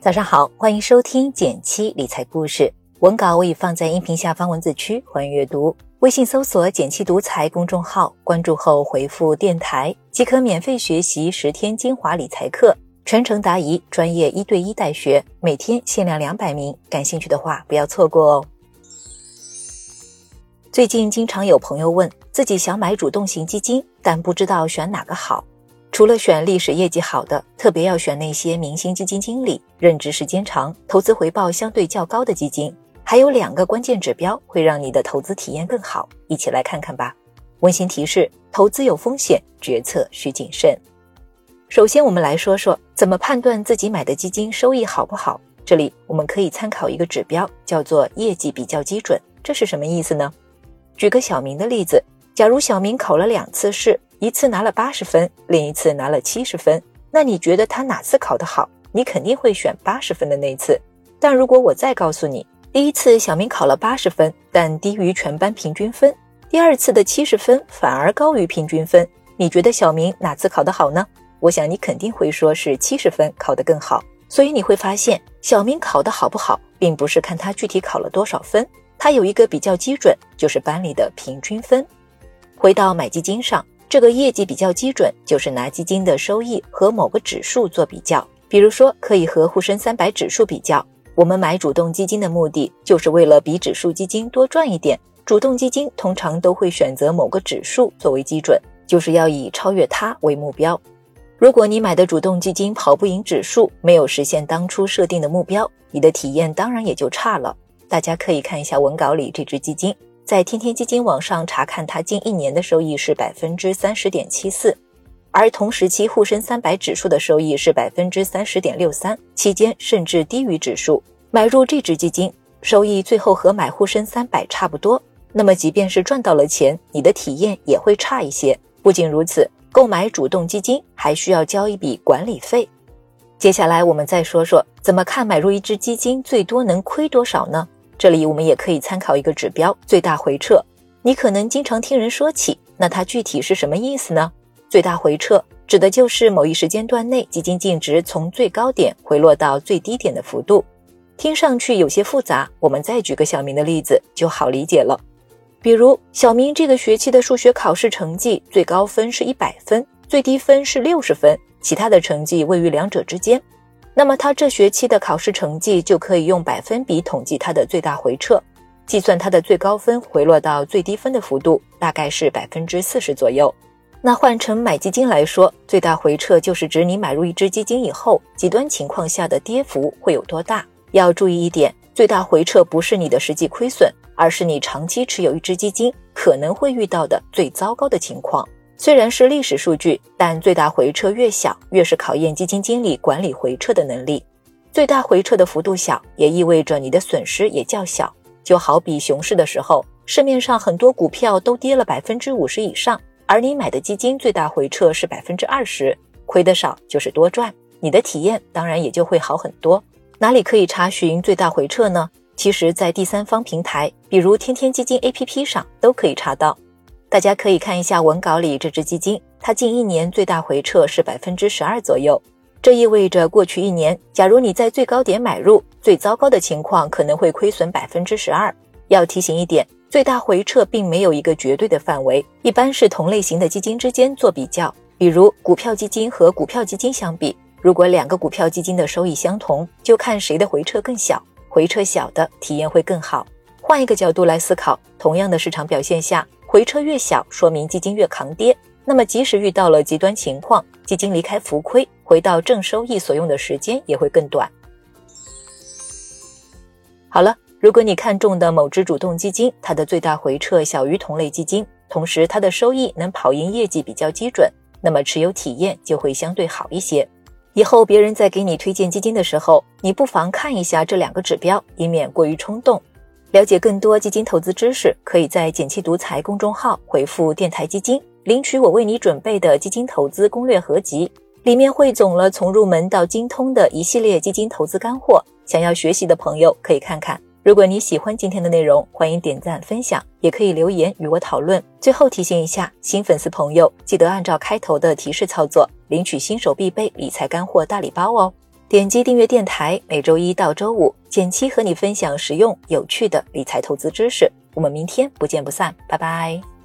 早上好，欢迎收听减七理财故事。文稿我已放在音频下方文字区，欢迎阅读。微信搜索“减七独裁公众号，关注后回复“电台”即可免费学习十天精华理财课，全程答疑，专业一对一带学，每天限量两百名。感兴趣的话，不要错过哦。最近经常有朋友问自己想买主动型基金，但不知道选哪个好。除了选历史业绩好的，特别要选那些明星基金经理，任职时间长，投资回报相对较高的基金。还有两个关键指标会让你的投资体验更好，一起来看看吧。温馨提示：投资有风险，决策需谨慎。首先，我们来说说怎么判断自己买的基金收益好不好。这里我们可以参考一个指标，叫做业绩比较基准。这是什么意思呢？举个小明的例子，假如小明考了两次试。一次拿了八十分，另一次拿了七十分，那你觉得他哪次考得好？你肯定会选八十分的那次。但如果我再告诉你，第一次小明考了八十分，但低于全班平均分；第二次的七十分反而高于平均分，你觉得小明哪次考得好呢？我想你肯定会说是七十分考得更好。所以你会发现，小明考得好不好，并不是看他具体考了多少分，他有一个比较基准，就是班里的平均分。回到买基金上。这个业绩比较基准，就是拿基金的收益和某个指数做比较，比如说可以和沪深三百指数比较。我们买主动基金的目的，就是为了比指数基金多赚一点。主动基金通常都会选择某个指数作为基准，就是要以超越它为目标。如果你买的主动基金跑不赢指数，没有实现当初设定的目标，你的体验当然也就差了。大家可以看一下文稿里这只基金。在天天基金网上查看，它近一年的收益是百分之三十点七四，而同时期沪深三百指数的收益是百分之三十点六三，期间甚至低于指数。买入这只基金，收益最后和买沪深三百差不多。那么，即便是赚到了钱，你的体验也会差一些。不仅如此，购买主动基金还需要交一笔管理费。接下来，我们再说说怎么看买入一只基金最多能亏多少呢？这里我们也可以参考一个指标，最大回撤。你可能经常听人说起，那它具体是什么意思呢？最大回撤指的就是某一时间段内基金净值从最高点回落到最低点的幅度。听上去有些复杂，我们再举个小明的例子就好理解了。比如小明这个学期的数学考试成绩最高分是一百分，最低分是六十分，其他的成绩位于两者之间。那么他这学期的考试成绩就可以用百分比统计他的最大回撤，计算他的最高分回落到最低分的幅度大概是百分之四十左右。那换成买基金来说，最大回撤就是指你买入一只基金以后，极端情况下的跌幅会有多大。要注意一点，最大回撤不是你的实际亏损，而是你长期持有一只基金可能会遇到的最糟糕的情况。虽然是历史数据，但最大回撤越小，越是考验基金经理管理回撤的能力。最大回撤的幅度小，也意味着你的损失也较小。就好比熊市的时候，市面上很多股票都跌了百分之五十以上，而你买的基金最大回撤是百分之二十，亏得少就是多赚，你的体验当然也就会好很多。哪里可以查询最大回撤呢？其实，在第三方平台，比如天天基金 APP 上都可以查到。大家可以看一下文稿里这只基金，它近一年最大回撤是百分之十二左右。这意味着过去一年，假如你在最高点买入，最糟糕的情况可能会亏损百分之十二。要提醒一点，最大回撤并没有一个绝对的范围，一般是同类型的基金之间做比较。比如股票基金和股票基金相比，如果两个股票基金的收益相同，就看谁的回撤更小，回撤小的体验会更好。换一个角度来思考，同样的市场表现下。回撤越小，说明基金越抗跌。那么，即使遇到了极端情况，基金离开浮亏，回到正收益所用的时间也会更短。好了，如果你看中的某只主动基金，它的最大回撤小于同类基金，同时它的收益能跑赢业绩比较基准，那么持有体验就会相对好一些。以后别人在给你推荐基金的时候，你不妨看一下这两个指标，以免过于冲动。了解更多基金投资知识，可以在“简七独裁”公众号回复“电台基金”，领取我为你准备的基金投资攻略合集，里面汇总了从入门到精通的一系列基金投资干货。想要学习的朋友可以看看。如果你喜欢今天的内容，欢迎点赞分享，也可以留言与我讨论。最后提醒一下新粉丝朋友，记得按照开头的提示操作，领取新手必备理财干货大礼包哦。点击订阅电台，每周一到周五，简七和你分享实用有趣的理财投资知识。我们明天不见不散，拜拜。